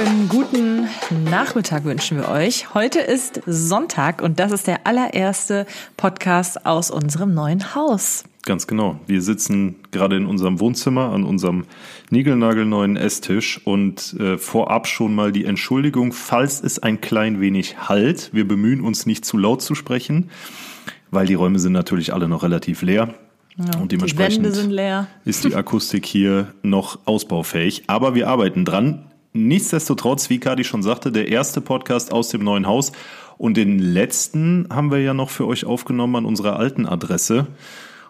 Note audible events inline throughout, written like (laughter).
Wunderschönen guten Nachmittag wünschen wir euch. Heute ist Sonntag und das ist der allererste Podcast aus unserem neuen Haus. Ganz genau. Wir sitzen gerade in unserem Wohnzimmer an unserem niegelnagelneuen Esstisch und äh, vorab schon mal die Entschuldigung, falls es ein klein wenig halt. Wir bemühen uns nicht zu laut zu sprechen, weil die Räume sind natürlich alle noch relativ leer. Ja, und dementsprechend die Wände sind leer. ist die Akustik hier noch ausbaufähig. Aber wir arbeiten dran. Nichtsdestotrotz, wie Kadi schon sagte, der erste Podcast aus dem neuen Haus. Und den letzten haben wir ja noch für euch aufgenommen an unserer alten Adresse.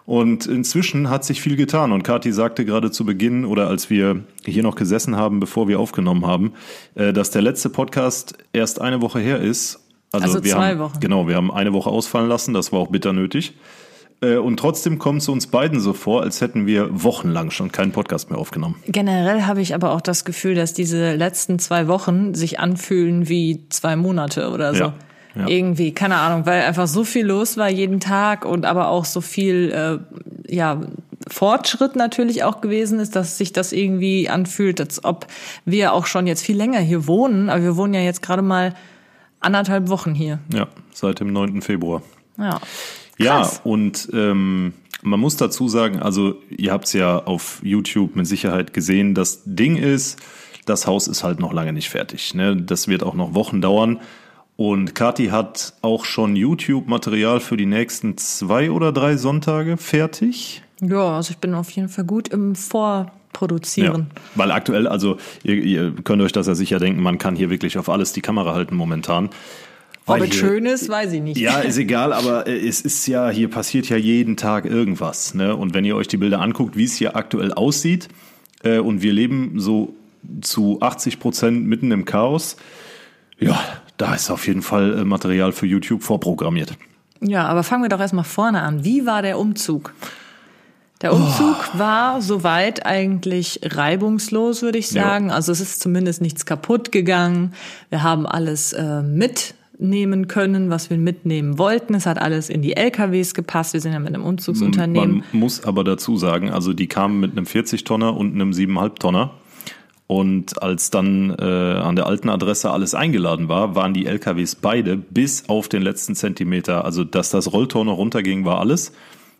Und inzwischen hat sich viel getan. Und Kathi sagte gerade zu Beginn oder als wir hier noch gesessen haben, bevor wir aufgenommen haben, äh, dass der letzte Podcast erst eine Woche her ist. Also, also zwei haben, Wochen. Genau, wir haben eine Woche ausfallen lassen. Das war auch bitter nötig. Äh, und trotzdem kommt es uns beiden so vor, als hätten wir wochenlang schon keinen Podcast mehr aufgenommen. Generell habe ich aber auch das Gefühl, dass diese letzten zwei Wochen sich anfühlen wie zwei Monate oder so. Ja. Ja. Irgendwie, keine Ahnung, weil einfach so viel los war jeden Tag und aber auch so viel, äh, ja, Fortschritt natürlich auch gewesen ist, dass sich das irgendwie anfühlt, als ob wir auch schon jetzt viel länger hier wohnen. Aber wir wohnen ja jetzt gerade mal anderthalb Wochen hier. Ja, seit dem 9. Februar. Ja. Ja, und ähm, man muss dazu sagen, also ihr habt es ja auf YouTube mit Sicherheit gesehen, das Ding ist, das Haus ist halt noch lange nicht fertig. Ne? Das wird auch noch Wochen dauern. Und Kati hat auch schon YouTube-Material für die nächsten zwei oder drei Sonntage fertig. Ja, also ich bin auf jeden Fall gut im Vorproduzieren. Ja, weil aktuell, also ihr, ihr könnt euch das ja sicher denken, man kann hier wirklich auf alles die Kamera halten momentan. Ob es schön ist, weiß ich nicht. Ja, ist (laughs) egal, aber es ist ja, hier passiert ja jeden Tag irgendwas. Ne? Und wenn ihr euch die Bilder anguckt, wie es hier aktuell aussieht, äh, und wir leben so zu 80 Prozent mitten im Chaos, ja, da ist auf jeden Fall äh, Material für YouTube vorprogrammiert. Ja, aber fangen wir doch erstmal vorne an. Wie war der Umzug? Der Umzug oh. war soweit eigentlich reibungslos, würde ich sagen. Ja. Also es ist zumindest nichts kaputt gegangen. Wir haben alles äh, mitnehmen können, was wir mitnehmen wollten. Es hat alles in die LKWs gepasst. Wir sind ja mit einem Umzugsunternehmen. Man muss aber dazu sagen, also die kamen mit einem 40-Tonner und einem 7,5-Tonner. Und als dann äh, an der alten Adresse alles eingeladen war, waren die LKWs beide bis auf den letzten Zentimeter. Also, dass das Rolltor noch runterging, war alles.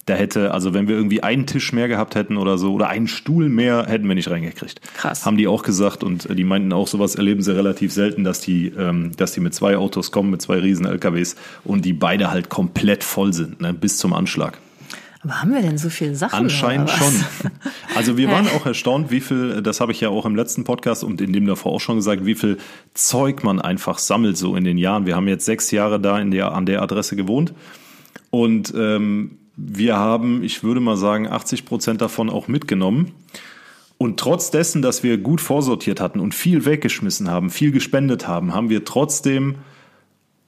Da hätte, also wenn wir irgendwie einen Tisch mehr gehabt hätten oder so, oder einen Stuhl mehr, hätten wir nicht reingekriegt. Krass. Haben die auch gesagt und die meinten auch, sowas erleben sie relativ selten, dass die, ähm, dass die mit zwei Autos kommen, mit zwei riesen LKWs und die beide halt komplett voll sind, ne, bis zum Anschlag. Aber haben wir denn so viele Sachen? Anscheinend schon. (laughs) Also wir waren auch erstaunt, wie viel, das habe ich ja auch im letzten Podcast und in dem davor auch schon gesagt, wie viel Zeug man einfach sammelt so in den Jahren. Wir haben jetzt sechs Jahre da in der, an der Adresse gewohnt und ähm, wir haben, ich würde mal sagen, 80 Prozent davon auch mitgenommen. Und trotz dessen, dass wir gut vorsortiert hatten und viel weggeschmissen haben, viel gespendet haben, haben wir trotzdem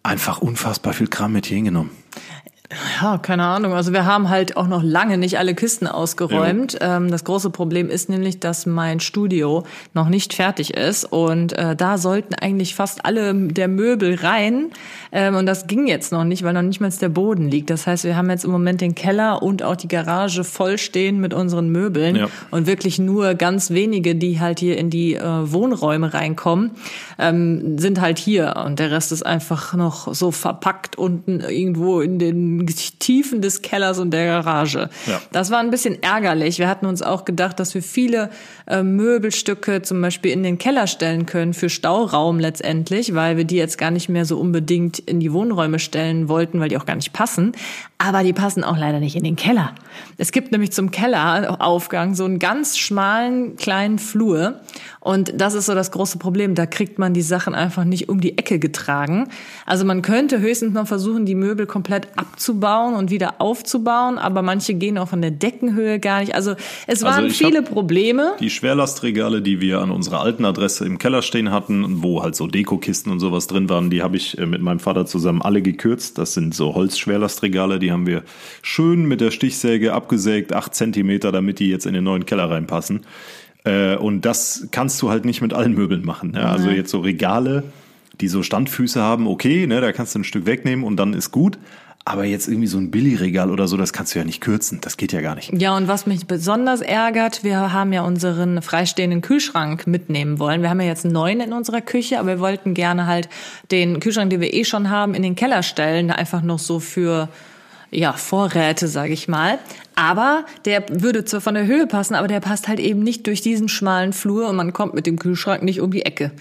einfach unfassbar viel Kram mit hier hingenommen. Ja, keine Ahnung. Also wir haben halt auch noch lange nicht alle Kisten ausgeräumt. Ja. Ähm, das große Problem ist nämlich, dass mein Studio noch nicht fertig ist und äh, da sollten eigentlich fast alle der Möbel rein ähm, und das ging jetzt noch nicht, weil noch nicht mal der Boden liegt. Das heißt, wir haben jetzt im Moment den Keller und auch die Garage voll stehen mit unseren Möbeln ja. und wirklich nur ganz wenige, die halt hier in die äh, Wohnräume reinkommen, ähm, sind halt hier und der Rest ist einfach noch so verpackt unten irgendwo in den Tiefen des Kellers und der Garage. Ja. Das war ein bisschen ärgerlich. Wir hatten uns auch gedacht, dass wir viele äh, Möbelstücke zum Beispiel in den Keller stellen können für Stauraum letztendlich, weil wir die jetzt gar nicht mehr so unbedingt in die Wohnräume stellen wollten, weil die auch gar nicht passen. Aber die passen auch leider nicht in den Keller. Es gibt nämlich zum Kelleraufgang so einen ganz schmalen kleinen Flur und das ist so das große Problem. Da kriegt man die Sachen einfach nicht um die Ecke getragen. Also man könnte höchstens noch versuchen, die Möbel komplett abzubauen und wieder aufzubauen, aber manche gehen auch von der Deckenhöhe gar nicht. Also es also waren also viele Probleme. Die Schwerlastregale, die wir an unserer alten Adresse im Keller stehen hatten, wo halt so Dekokisten und sowas drin waren, die habe ich äh, mit meinem Vater zusammen alle gekürzt. Das sind so Holzschwerlastregale, die haben wir schön mit der Stichsäge abgesägt, acht Zentimeter, damit die jetzt in den neuen Keller reinpassen. Äh, und das kannst du halt nicht mit allen Möbeln machen. Ne? Also jetzt so Regale, die so Standfüße haben, okay, ne, da kannst du ein Stück wegnehmen und dann ist gut. Aber jetzt irgendwie so ein Billigregal oder so, das kannst du ja nicht kürzen. Das geht ja gar nicht. Ja, und was mich besonders ärgert, wir haben ja unseren freistehenden Kühlschrank mitnehmen wollen. Wir haben ja jetzt neuen in unserer Küche, aber wir wollten gerne halt den Kühlschrank, den wir eh schon haben, in den Keller stellen, einfach noch so für ja, Vorräte, sage ich mal. Aber der würde zwar von der Höhe passen, aber der passt halt eben nicht durch diesen schmalen Flur und man kommt mit dem Kühlschrank nicht um die Ecke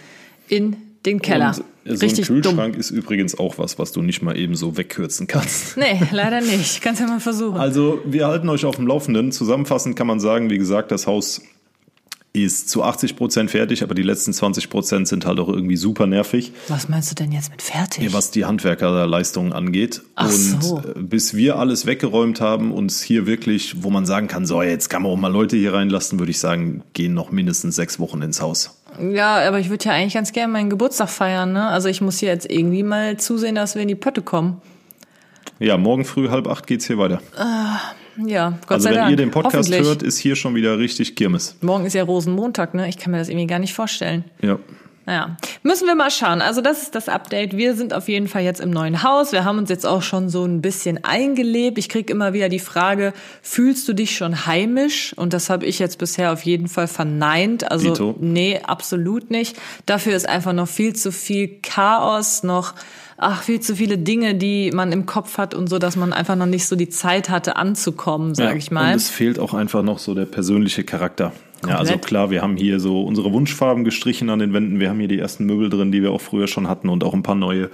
in den Keller. Und so Richtig ein dumm. Kühlschrank ist übrigens auch was, was du nicht mal eben so wegkürzen kannst. Nee, leider nicht. Kannst ja mal versuchen. Also wir halten euch auf dem Laufenden. Zusammenfassend kann man sagen, wie gesagt, das Haus ist zu 80 Prozent fertig, aber die letzten 20 Prozent sind halt auch irgendwie super nervig, Was meinst du denn jetzt mit fertig? was die Handwerkerleistungen angeht. Ach und so. äh, bis wir alles weggeräumt haben, uns hier wirklich, wo man sagen kann, so jetzt kann man auch mal Leute hier reinlassen, würde ich sagen, gehen noch mindestens sechs Wochen ins Haus. Ja, aber ich würde ja eigentlich ganz gerne meinen Geburtstag feiern, ne? Also ich muss hier jetzt irgendwie mal zusehen, dass wir in die Pötte kommen. Ja, morgen früh halb acht geht's hier weiter. Ja, Gott Also sei wenn Dank. ihr den Podcast hört, ist hier schon wieder richtig Kirmes. Morgen ist ja Rosenmontag, ne? Ich kann mir das irgendwie gar nicht vorstellen. Ja. Naja, müssen wir mal schauen. Also das ist das Update. Wir sind auf jeden Fall jetzt im neuen Haus. Wir haben uns jetzt auch schon so ein bisschen eingelebt. Ich krieg immer wieder die Frage, fühlst du dich schon heimisch? Und das habe ich jetzt bisher auf jeden Fall verneint. Also Dito. nee, absolut nicht. Dafür ist einfach noch viel zu viel Chaos, noch ach, viel zu viele Dinge, die man im Kopf hat und so, dass man einfach noch nicht so die Zeit hatte anzukommen, sage Ja, ich mal. Und es fehlt auch einfach noch so der persönliche Charakter. Ja, also Komplett. klar, wir haben hier so unsere Wunschfarben gestrichen an den Wänden. Wir haben hier die ersten Möbel drin, die wir auch früher schon hatten und auch ein paar neue.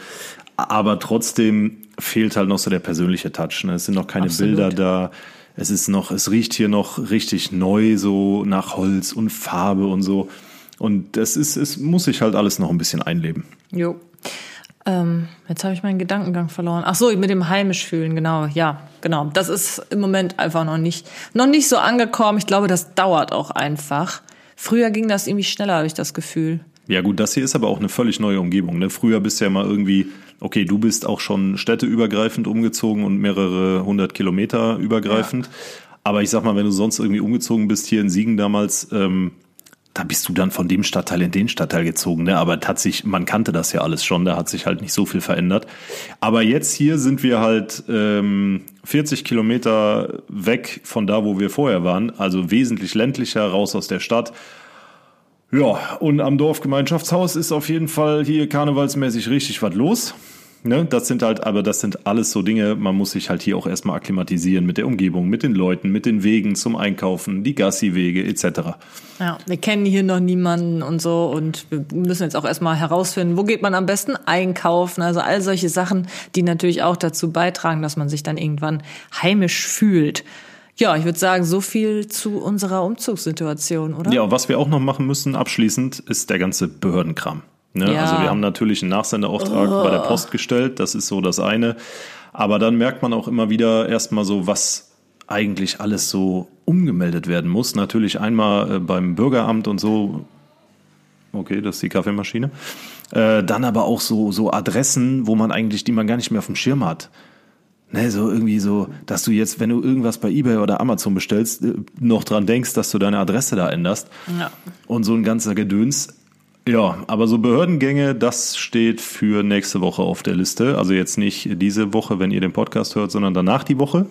Aber trotzdem fehlt halt noch so der persönliche Touch. Ne? Es sind noch keine Absolut. Bilder da. Es ist noch, es riecht hier noch richtig neu, so nach Holz und Farbe und so. Und das ist, es muss sich halt alles noch ein bisschen einleben. Jo. Ähm, jetzt habe ich meinen Gedankengang verloren. Ach so, mit dem heimisch fühlen, genau. Ja, genau. Das ist im Moment einfach noch nicht, noch nicht so angekommen. Ich glaube, das dauert auch einfach. Früher ging das irgendwie schneller, habe ich das Gefühl. Ja gut, das hier ist aber auch eine völlig neue Umgebung. Ne? Früher bist du ja mal irgendwie, okay, du bist auch schon städteübergreifend umgezogen und mehrere hundert Kilometer übergreifend. Aber ich sag mal, wenn du sonst irgendwie umgezogen bist hier in Siegen damals, ähm, da bist du dann von dem Stadtteil in den Stadtteil gezogen. Ne? Aber hat man kannte das ja alles schon, da hat sich halt nicht so viel verändert. Aber jetzt hier sind wir halt ähm, 40 Kilometer weg von da, wo wir vorher waren. Also wesentlich ländlicher, raus aus der Stadt. Ja, und am Dorfgemeinschaftshaus ist auf jeden Fall hier karnevalsmäßig richtig was los. Ne, das sind halt, aber das sind alles so Dinge, man muss sich halt hier auch erstmal akklimatisieren mit der Umgebung, mit den Leuten, mit den Wegen zum Einkaufen, die Gassi-Wege etc. Ja, wir kennen hier noch niemanden und so und wir müssen jetzt auch erstmal herausfinden, wo geht man am besten einkaufen. Also all solche Sachen, die natürlich auch dazu beitragen, dass man sich dann irgendwann heimisch fühlt. Ja, ich würde sagen, so viel zu unserer Umzugssituation, oder? Ja, und was wir auch noch machen müssen abschließend, ist der ganze Behördenkram. Ne? Ja. Also wir haben natürlich einen Nachsendeauftrag bei der Post gestellt, das ist so das eine. Aber dann merkt man auch immer wieder erstmal so, was eigentlich alles so umgemeldet werden muss. Natürlich einmal äh, beim Bürgeramt und so. Okay, das ist die Kaffeemaschine. Äh, dann aber auch so, so Adressen, wo man eigentlich, die man gar nicht mehr auf dem Schirm hat. Ne, so irgendwie so, dass du jetzt, wenn du irgendwas bei eBay oder Amazon bestellst, äh, noch dran denkst, dass du deine Adresse da änderst. Ja. Und so ein ganzer Gedöns. Ja, aber so Behördengänge, das steht für nächste Woche auf der Liste. Also jetzt nicht diese Woche, wenn ihr den Podcast hört, sondern danach die Woche.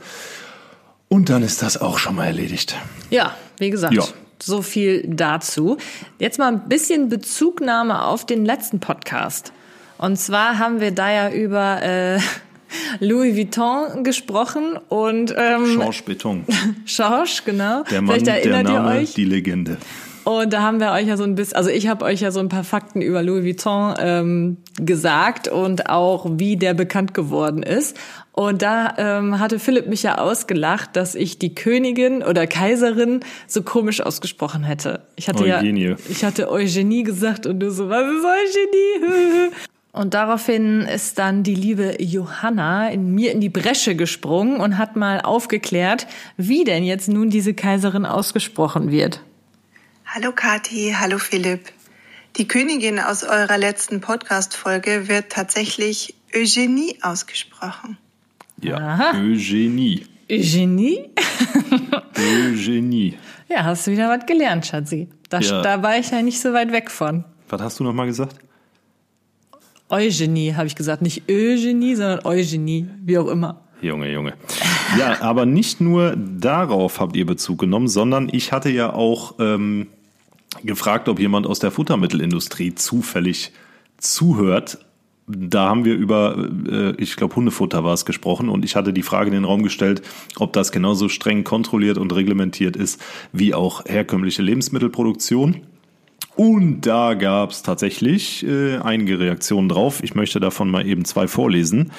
Und dann ist das auch schon mal erledigt. Ja, wie gesagt, Ja. so viel dazu. Jetzt mal ein bisschen Bezugnahme auf den letzten Podcast. Und zwar haben wir da ja über äh, (laughs) Louis Vuitton gesprochen und ähm, Schorsch Beton. (laughs) Schorsch, genau. Der Mann, Vielleicht der erinnert Name, ihr euch. die Legende. Und da haben wir euch ja so ein bisschen, also ich habe euch ja so ein paar Fakten über Louis Vuitton ähm, gesagt und auch wie der bekannt geworden ist. Und da ähm, hatte Philipp mich ja ausgelacht, dass ich die Königin oder Kaiserin so komisch ausgesprochen hätte. Ich hatte Eugenie. ja, ich hatte Eugenie gesagt und du so, was ist Eugenie? (laughs) Und daraufhin ist dann die liebe Johanna in mir in die Bresche gesprungen und hat mal aufgeklärt, wie denn jetzt nun diese Kaiserin ausgesprochen wird. Hallo Kathi, hallo Philipp. Die Königin aus eurer letzten Podcast-Folge wird tatsächlich Eugenie ausgesprochen. Ja, Aha. Eugenie. Eugenie? Eugenie. (laughs) Ja, hast du wieder was gelernt, Schatzi. Da, Ja. da war ich ja nicht so weit weg von. Was hast du noch mal gesagt? Eugenie habe ich gesagt. Nicht Eugenie, sondern Eugenie. Wie auch immer. Junge, Junge. Ja, aber nicht nur darauf habt ihr Bezug genommen, sondern ich hatte ja auch ähm, gefragt, ob jemand aus der Futtermittelindustrie zufällig zuhört. Da haben wir über, äh, ich glaube, Hundefutter war es gesprochen und ich hatte die Frage in den Raum gestellt, ob das genauso streng kontrolliert und reglementiert ist wie auch herkömmliche Lebensmittelproduktion. Und da gab es tatsächlich äh, einige Reaktionen drauf. Ich möchte davon mal eben zwei vorlesen.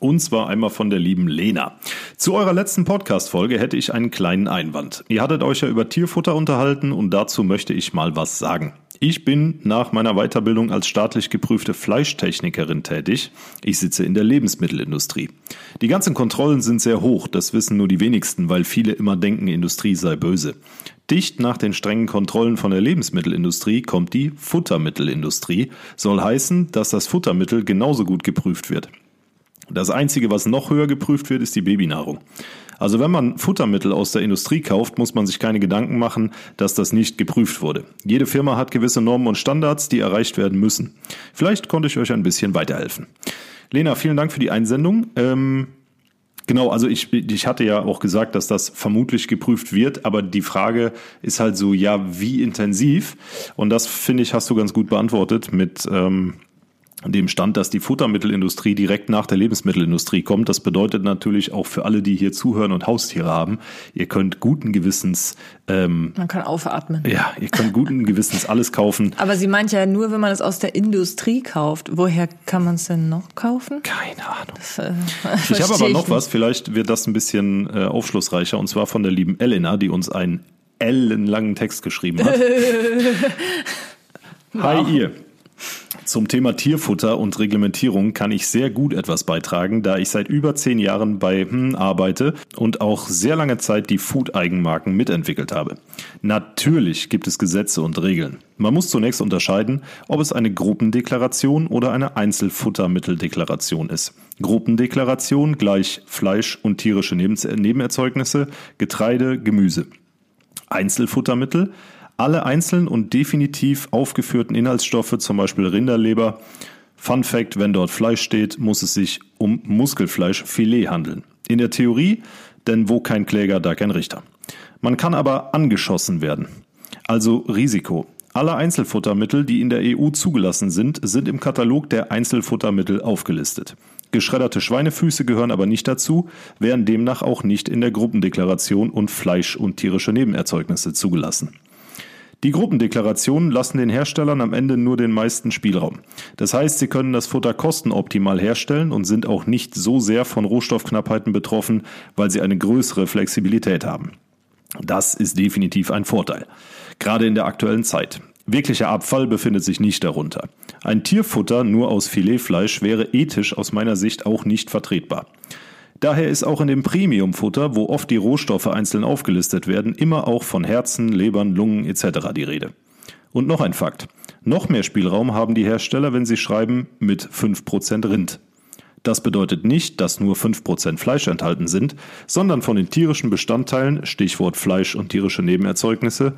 Und zwar einmal von der lieben Lena. Zu eurer letzten Podcast-Folge hätte ich einen kleinen Einwand. Ihr hattet euch ja über Tierfutter unterhalten und dazu möchte ich mal was sagen. Ich bin nach meiner Weiterbildung als staatlich geprüfte Fleischtechnikerin tätig. Ich sitze in der Lebensmittelindustrie. Die ganzen Kontrollen sind sehr hoch, das wissen nur die wenigsten, weil viele immer denken, Industrie sei böse. Dicht nach den strengen Kontrollen von der Lebensmittelindustrie kommt die Futtermittelindustrie, soll heißen, dass das Futtermittel genauso gut geprüft wird. Das Einzige, was noch höher geprüft wird, ist die Babynahrung. Also wenn man Futtermittel aus der Industrie kauft, muss man sich keine Gedanken machen, dass das nicht geprüft wurde. Jede Firma hat gewisse Normen und Standards, die erreicht werden müssen. Vielleicht konnte ich euch ein bisschen weiterhelfen. Lena, vielen Dank für die Einsendung. Ähm, Genau, also ich, ich hatte ja auch gesagt, dass das vermutlich geprüft wird, aber die Frage ist halt so, ja, wie intensiv? Und das, finde ich, hast du ganz gut beantwortet mit ähm, dem Stand, dass die Futtermittelindustrie direkt nach der Lebensmittelindustrie kommt. Das bedeutet natürlich auch für alle, die hier zuhören und Haustiere haben, ihr könnt guten Gewissens, ähm, Man kann aufatmen. ja, ihr könnt guten Gewissens alles kaufen. (laughs) Aber sie meint ja nur, wenn man es aus der Industrie kauft. Woher kann man es denn noch kaufen? Keine Ahnung. Das, äh, (laughs) Ich habe aber noch nicht. was, vielleicht wird das ein bisschen äh, aufschlussreicher, und zwar von der lieben Elena, die uns einen ellenlangen Text geschrieben hat. (laughs) Hi ihr. Zum Thema Tierfutter und Reglementierung kann ich sehr gut etwas beitragen, da ich seit über zehn Jahren bei hm arbeite und auch sehr lange Zeit die Food-Eigenmarken mitentwickelt habe. Natürlich gibt es Gesetze und Regeln. Man muss zunächst unterscheiden, ob es eine Gruppendeklaration oder eine Einzelfuttermitteldeklaration ist. Gruppendeklaration gleich Fleisch und tierische Neben- Nebenerzeugnisse, Getreide, Gemüse. Einzelfuttermittel, alle einzeln und definitiv aufgeführten Inhaltsstoffe, zum Beispiel Rinderleber. Fun Fact, wenn dort Fleisch steht, muss es sich um Muskelfleischfilet handeln. In der Theorie, denn wo kein Kläger, da kein Richter. Man kann aber angeschossen werden. Also Risiko. Alle Einzelfuttermittel, die in der EU zugelassen sind, sind im Katalog der Einzelfuttermittel aufgelistet. Geschredderte Schweinefüße gehören aber nicht dazu, wären demnach auch nicht in der Gruppendeklaration und Fleisch und tierische Nebenerzeugnisse zugelassen. Die Gruppendeklarationen lassen den Herstellern am Ende nur den meisten Spielraum. Das heißt, sie können das Futter kostenoptimal herstellen und sind auch nicht so sehr von Rohstoffknappheiten betroffen, weil sie eine größere Flexibilität haben. Das ist definitiv ein Vorteil. Gerade in der aktuellen Zeit. Wirklicher Abfall befindet sich nicht darunter. Ein Tierfutter nur aus Filetfleisch wäre ethisch aus meiner Sicht auch nicht vertretbar. Daher ist auch in dem Premiumfutter, wo oft die Rohstoffe einzeln aufgelistet werden, immer auch von Herzen, Lebern, Lungen etc. die Rede. Und noch ein Fakt. Noch mehr Spielraum haben die Hersteller, wenn sie schreiben mit 5% Rind. Das bedeutet nicht, dass nur 5% Fleisch enthalten sind, sondern von den tierischen Bestandteilen, Stichwort Fleisch und tierische Nebenerzeugnisse,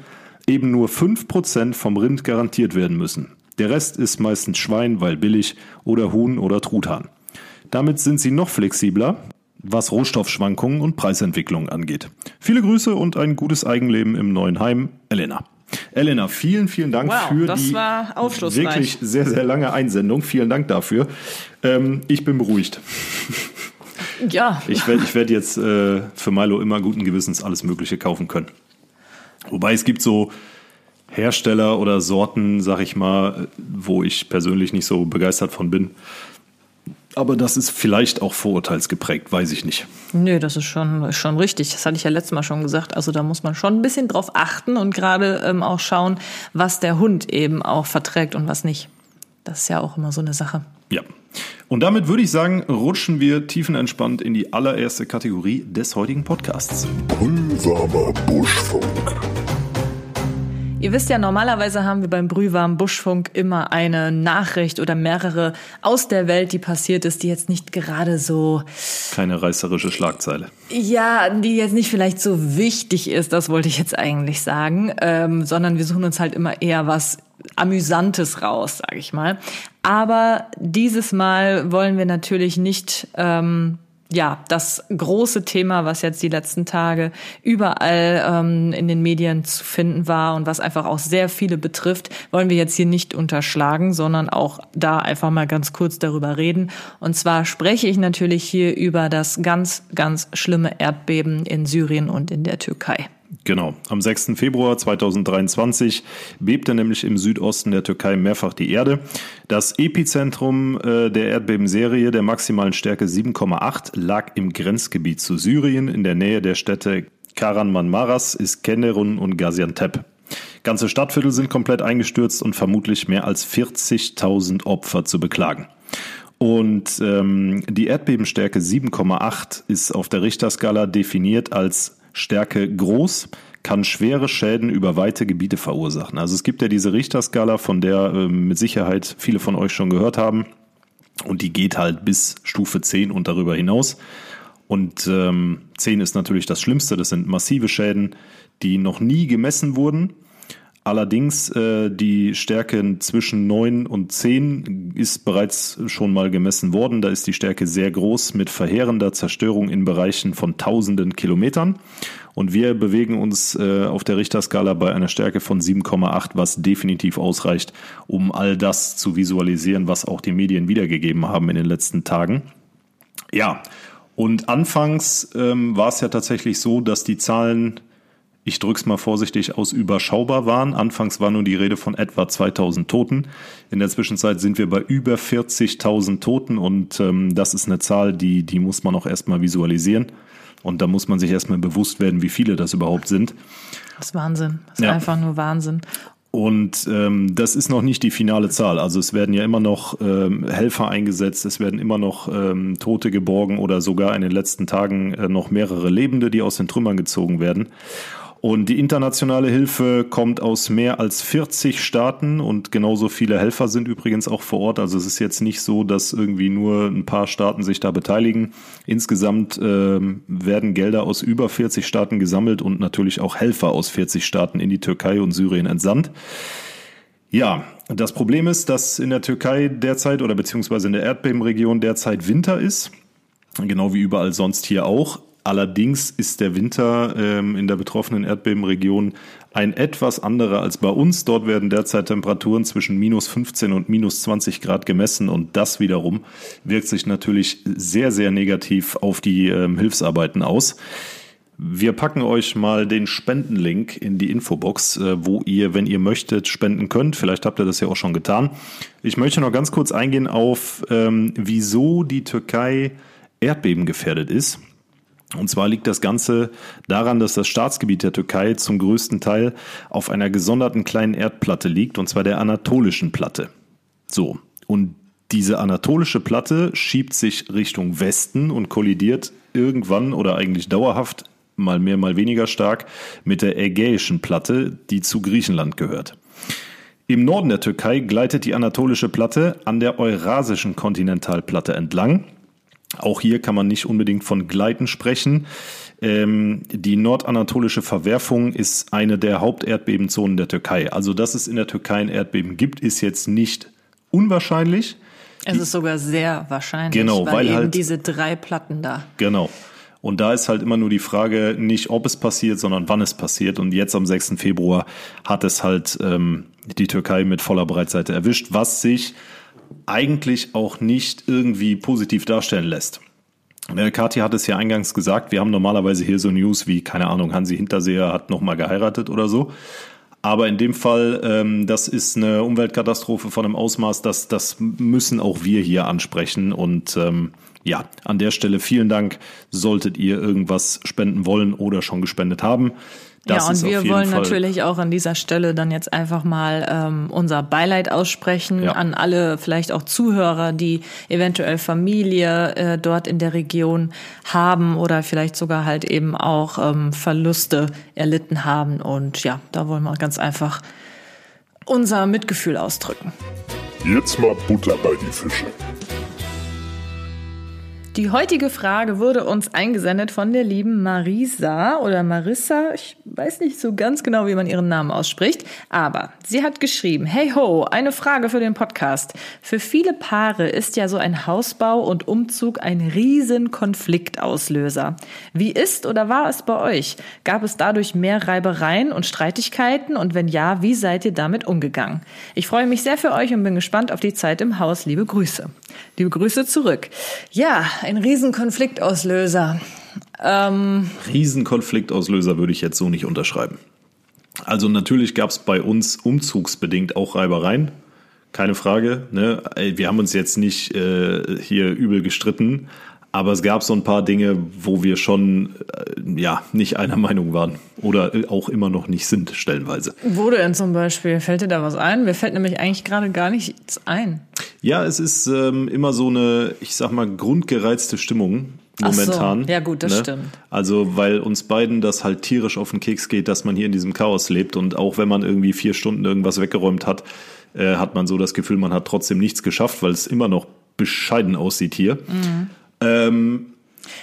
eben nur 5% vom Rind garantiert werden müssen. Der Rest ist meistens Schwein, weil billig, oder Huhn oder Truthahn. Damit sind sie noch flexibler, was Rohstoffschwankungen und Preisentwicklung angeht. Viele Grüße und ein gutes Eigenleben im neuen Heim, Elena. Elena, vielen, vielen Dank Wow, für die wirklich sehr, sehr lange Einsendung. Vielen Dank dafür. Ähm, ich bin beruhigt. Ja, Ich werde ich werd jetzt äh, für Milo immer guten Gewissens alles Mögliche kaufen können. Wobei es gibt so Hersteller oder Sorten, sag ich mal, wo ich persönlich nicht so begeistert von bin. Aber das ist vielleicht auch vorurteilsgeprägt, weiß ich nicht. nö, das ist schon, ist schon richtig. Das hatte ich ja letztes Mal schon gesagt. Also da muss man schon ein bisschen drauf achten und gerade ähm, auch schauen, was der Hund eben auch verträgt und was nicht. Das ist ja auch immer so eine Sache. Ja. Und damit würde ich sagen, rutschen wir tiefenentspannt in die allererste Kategorie des heutigen Podcasts. Unwarmer Buschfunk. Ihr wisst ja, normalerweise haben wir beim Brühwarm Buschfunk immer eine Nachricht oder mehrere aus der Welt, die passiert ist, die jetzt nicht gerade so. Keine reißerische Schlagzeile. Ja, die jetzt nicht vielleicht so wichtig ist, das wollte ich jetzt eigentlich sagen, ähm, sondern wir suchen uns halt immer eher was Amüsantes raus, sage ich mal. Aber dieses Mal wollen wir natürlich nicht. Ähm, ja, das große Thema, was jetzt die letzten Tage überall ähm, in den Medien zu finden war und was einfach auch sehr viele betrifft, wollen wir jetzt hier nicht unterschlagen, sondern auch da einfach mal ganz kurz darüber reden. Und zwar spreche ich natürlich hier über das ganz, ganz schlimme Erdbeben in Syrien und in der Türkei. Genau, am 6. Februar 2023 bebte nämlich im Südosten der Türkei mehrfach die Erde. Das Epizentrum äh, der Erdbebenserie der maximalen Stärke 7,8 lag im Grenzgebiet zu Syrien in der Nähe der Städte Karanmanmaras, Iskenderun und Gaziantep. Ganze Stadtviertel sind komplett eingestürzt und vermutlich mehr als 40.000 Opfer zu beklagen. Und ähm, die Erdbebenstärke 7,8 ist auf der Richterskala definiert als Stärke groß, kann schwere Schäden über weite Gebiete verursachen. Also es gibt ja diese Richterskala, von der äh, mit Sicherheit viele von euch schon gehört haben. Und die geht halt bis Stufe 10 und darüber hinaus. Und ähm, 10 ist natürlich das Schlimmste. Das sind massive Schäden, die noch nie gemessen wurden. Allerdings äh, die Stärke zwischen 9 und 10 ist bereits schon mal gemessen worden. Da ist die Stärke sehr groß mit verheerender Zerstörung in Bereichen von tausenden Kilometern. Und wir bewegen uns äh, auf der Richterskala bei einer Stärke von 7,8, was definitiv ausreicht, um all das zu visualisieren, was auch die Medien wiedergegeben haben in den letzten Tagen. Ja, und anfangs ähm, war es ja tatsächlich so, dass die Zahlen ich drück's mal vorsichtig aus, überschaubar waren. Anfangs war nur die Rede von etwa 2000 Toten. In der Zwischenzeit sind wir bei über 40.000 Toten und ähm, das ist eine Zahl, die, die muss man auch erstmal visualisieren. Und da muss man sich erstmal bewusst werden, wie viele das überhaupt sind. Das ist Wahnsinn. Das ist ja. einfach nur Wahnsinn. Und ähm, das ist noch nicht die finale Zahl. Also es werden ja immer noch ähm, Helfer eingesetzt, es werden immer noch ähm, Tote geborgen oder sogar in den letzten Tagen äh, noch mehrere Lebende, die aus den Trümmern gezogen werden. Und die internationale Hilfe kommt aus mehr als 40 Staaten und genauso viele Helfer sind übrigens auch vor Ort. Also es ist jetzt nicht so, dass irgendwie nur ein paar Staaten sich da beteiligen. Insgesamt äh, werden Gelder aus über 40 Staaten gesammelt und natürlich auch Helfer aus 40 Staaten in die Türkei und Syrien entsandt. Ja, das Problem ist, dass in der Türkei derzeit oder beziehungsweise in der Erdbebenregion derzeit Winter ist. Genau wie überall sonst hier auch. Allerdings ist der Winter ähm, in der betroffenen Erdbebenregion ein etwas anderer als bei uns. Dort werden derzeit Temperaturen zwischen minus 15 und minus 20 Grad gemessen und das wiederum wirkt sich natürlich sehr, sehr negativ auf die ähm, Hilfsarbeiten aus. Wir packen euch mal den Spendenlink in die Infobox, äh, wo ihr, wenn ihr möchtet, spenden könnt. Vielleicht habt ihr das ja auch schon getan. Ich möchte noch ganz kurz eingehen auf, ähm, wieso die Türkei erdbebengefährdet ist. Und zwar liegt das Ganze daran, dass das Staatsgebiet der Türkei zum größten Teil auf einer gesonderten kleinen Erdplatte liegt, und zwar der anatolischen Platte. So, und diese anatolische Platte schiebt sich Richtung Westen und kollidiert irgendwann oder eigentlich dauerhaft, mal mehr, mal weniger stark, mit der ägäischen Platte, die zu Griechenland gehört. Im Norden der Türkei gleitet die anatolische Platte an der eurasischen Kontinentalplatte entlang auch hier kann man nicht unbedingt von Gleiten sprechen. Ähm, die nordanatolische Verwerfung ist eine der Haupterdbebenzonen der Türkei. Also, dass es in der Türkei ein Erdbeben gibt, ist jetzt nicht unwahrscheinlich. Es ist sogar sehr wahrscheinlich, genau, weil, weil eben halt, diese drei Platten da. Genau. Und da ist halt immer nur die Frage, nicht ob es passiert, sondern wann es passiert. Und jetzt am 6. Februar hat es halt ähm, die Türkei mit voller Breitseite erwischt, was sich eigentlich auch nicht irgendwie positiv darstellen lässt. Der Kathi hat es ja eingangs gesagt, wir haben normalerweise hier so News wie, keine Ahnung, Hansi Hinterseher hat nochmal geheiratet oder so. Aber in dem Fall, ähm, das ist eine Umweltkatastrophe von einem Ausmaß, das, das müssen auch wir hier ansprechen. Und ähm, ja, an der Stelle vielen Dank, solltet ihr irgendwas spenden wollen oder schon gespendet haben. Das ja, und ist wir wollen Fall, natürlich auch an dieser Stelle dann jetzt einfach mal ähm, unser Beileid aussprechen Ja. an alle vielleicht auch Zuhörer, die eventuell Familie äh, dort in der Region haben oder vielleicht sogar halt eben auch ähm, Verluste erlitten haben. Und ja, da wollen wir ganz einfach unser Mitgefühl ausdrücken. Jetzt mal Butter bei die Fische. Die heutige Frage wurde uns eingesendet von der lieben Marisa oder Marissa. Ich weiß nicht so ganz genau, wie man ihren Namen ausspricht, aber sie hat geschrieben, hey ho, eine Frage für den Podcast. Für viele Paare ist ja so ein Hausbau und Umzug ein riesen Konfliktauslöser. Wie ist oder war es bei euch? Gab es dadurch mehr Reibereien und Streitigkeiten und wenn ja, wie seid ihr damit umgegangen? Ich freue mich sehr für euch und bin gespannt auf die Zeit im Haus. Liebe Grüße. Liebe Grüße zurück. Ja, ein Riesenkonfliktauslöser. Ähm, Riesenkonfliktauslöser würde ich jetzt so nicht unterschreiben. Also natürlich gab es bei uns umzugsbedingt auch Reibereien. Keine Frage. Ne? Wir haben uns jetzt nicht äh, hier übel gestritten, aber es gab so ein paar Dinge, wo wir schon äh, ja nicht einer (laughs) Meinung waren oder äh, auch immer noch nicht sind, stellenweise. wo denn zum Beispiel? Fällt dir da was ein? Mir fällt nämlich eigentlich gerade gar nichts ein. Ja, es ist ähm, immer so eine, ich sag mal, grundgereizte Stimmung Ach so. momentan. Ja, gut, das stimmt. Also, weil uns beiden das halt tierisch auf den Keks geht, dass man hier in diesem Chaos lebt und auch wenn man irgendwie vier Stunden irgendwas weggeräumt hat, äh, hat man so das Gefühl, man hat trotzdem nichts geschafft, weil es immer noch bescheiden aussieht hier. Mhm. Ähm,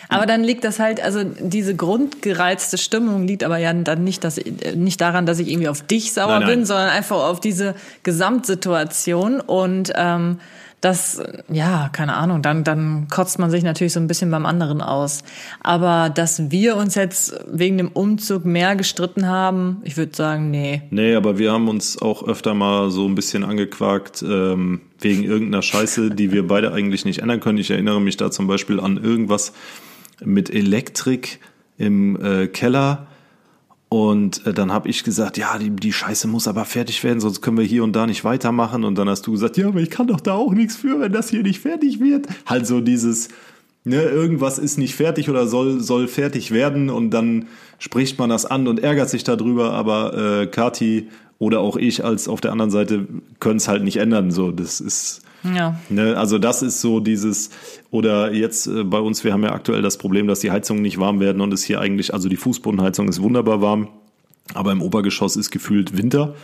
Aber dann liegt das halt, also diese grundgereizte Stimmung liegt aber ja dann nicht, dass, äh, nicht daran, dass ich irgendwie auf dich sauer Nein, nein. bin, sondern einfach auf diese Gesamtsituation und ähm, das, ja, keine Ahnung, dann, dann kotzt man sich natürlich so ein bisschen beim anderen aus. Aber dass wir uns jetzt wegen dem Umzug mehr gestritten haben, ich würde sagen, nee. Nee, aber wir haben uns auch öfter mal so ein bisschen angequakt ähm, wegen irgendeiner Scheiße, die wir beide eigentlich nicht ändern können. Ich erinnere mich da zum Beispiel an irgendwas mit Elektrik im äh, Keller. Und äh, dann habe ich gesagt, ja, die, die Scheiße muss aber fertig werden, sonst können wir hier und da nicht weitermachen. Und dann hast du gesagt, ja, aber ich kann doch da auch nichts für, wenn das hier nicht fertig wird. Halt so dieses, ne, irgendwas ist nicht fertig oder soll, soll fertig werden und dann spricht man das an und ärgert sich darüber, aber äh, Kati oder auch ich als auf der anderen Seite können es halt nicht ändern. So, das ist, Ja. Ne, also das ist so dieses, oder jetzt äh, bei uns, wir haben ja aktuell das Problem, dass die Heizungen nicht warm werden und es hier eigentlich, also die Fußbodenheizung ist wunderbar warm, aber im Obergeschoss ist gefühlt Winter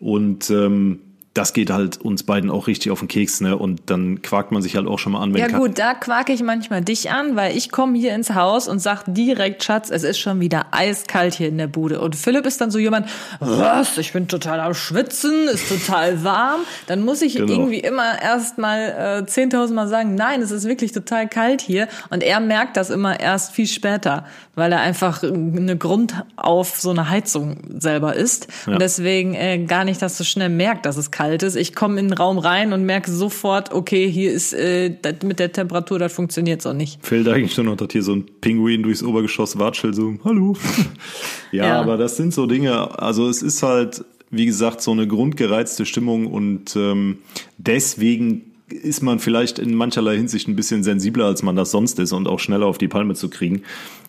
und ähm, das geht halt uns beiden auch richtig auf den Keks, ne? Und dann quakt man sich halt auch schon mal an, wenn Ja gut, da quake ich manchmal dich an, weil ich komme hier ins Haus und sag direkt, Schatz, es ist schon wieder eiskalt hier in der Bude. Und Philipp ist dann so jemand, was, ich bin total am Schwitzen, ist total warm. Dann muss ich Genau. irgendwie immer erst mal äh, 10.000 Mal sagen, nein, es ist wirklich total kalt hier. Und er merkt das immer erst viel später, weil er einfach eine Grund auf so eine Heizung selber ist. Ja. Und deswegen äh, gar nicht, dass so schnell merkt, dass es kalt ist. Ich komme in den Raum rein und merke sofort, okay, hier ist äh, mit der Temperatur, das funktioniert so nicht. fällt eigentlich nur noch, dass hier so ein Pinguin durchs Obergeschoss watschelt, so, hallo. (laughs) ja, Ja. aber das sind so Dinge, also es ist halt, wie gesagt, so eine grundgereizte Stimmung und ähm, deswegen ist man vielleicht in mancherlei Hinsicht ein bisschen sensibler, als man das sonst ist und auch schneller auf die Palme zu kriegen.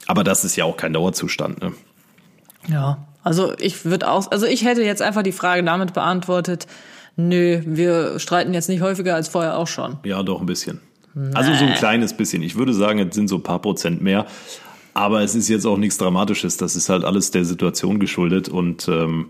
Aber das ist ja auch kein Dauerzustand. Ne? Ja, also ich würde auch, also ich hätte jetzt einfach die Frage damit beantwortet, nö, wir streiten jetzt nicht häufiger als vorher auch schon. Ja, doch ein bisschen. Also so ein kleines bisschen. Ich würde sagen, es sind so ein paar Prozent mehr. Aber es ist jetzt auch nichts Dramatisches. Das ist halt alles der Situation geschuldet. Und ähm,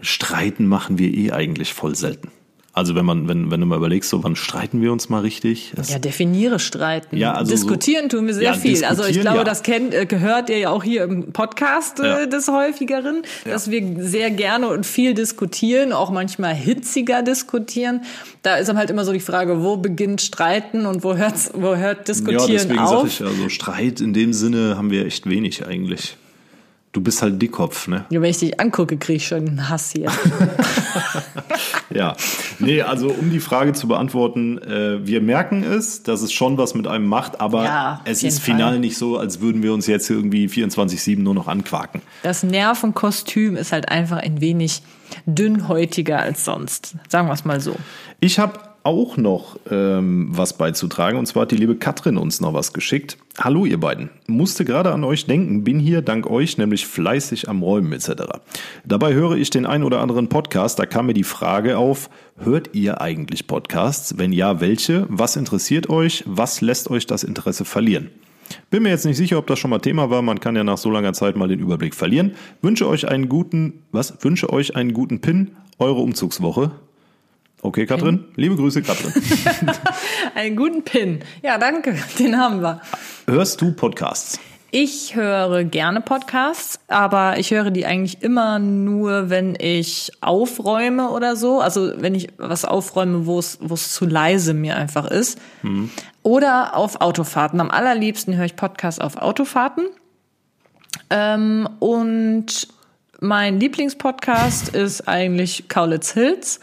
streiten machen wir eh eigentlich voll selten. Also wenn man, wenn, wenn du mal überlegst, so wann streiten wir uns mal richtig? Ja, definiere streiten. Ja, also so- diskutieren tun wir sehr Ja, viel. Also ich glaube, ja. das kennt, äh, gehört ihr ja auch hier im Podcast äh, Ja. des häufigeren, dass wir sehr gerne und viel diskutieren, auch manchmal hitziger diskutieren. Da ist dann halt immer so die Frage, wo beginnt Streiten und wo hört's, wo hört ja, Diskutieren deswegen sage auf? ich ja, so Streit in dem Sinne haben wir echt wenig eigentlich. Du bist halt Dickkopf, ne? Ja, wenn ich dich angucke, kriege ich schon einen Hass hier. (laughs) (laughs) Ja, nee, also um die Frage zu beantworten, äh, wir merken es, dass es schon was mit einem macht, aber Ja, es ist final Fall. nicht so, als würden wir uns jetzt irgendwie 24-7 nur noch anquaken. Das Nervenkostüm ist halt einfach ein wenig dünnhäutiger als sonst. Sagen wir es mal so. Ich habe auch noch ähm, was beizutragen und zwar hat die liebe Katrin uns noch was geschickt Hallo ihr beiden. Musste gerade an euch denken, bin hier dank euch nämlich fleißig am Räumen etc. Dabei höre ich den ein oder anderen Podcast, da kam mir die Frage auf, hört ihr eigentlich Podcasts? Wenn ja, welche? Was interessiert euch? Was lässt euch das Interesse verlieren? Bin mir jetzt nicht sicher, ob das schon mal Thema war. Man kann ja nach so langer Zeit mal den Überblick verlieren. Wünsche euch einen guten, was? Wünsche euch einen guten Pin. Eure Umzugswoche. Okay, Katrin. Liebe Grüße, Katrin. (laughs) Einen guten Pin. Ja, danke. Den haben wir. Hörst du Podcasts? Ich höre gerne Podcasts, aber ich höre die eigentlich immer nur, wenn ich aufräume oder so. Also wenn ich was aufräume, wo es wo es zu leise mir einfach ist. Oder auf Autofahrten. Am allerliebsten höre ich Podcasts auf Autofahrten. Ähm, und mein Lieblingspodcast ist eigentlich Kaulitz Hills.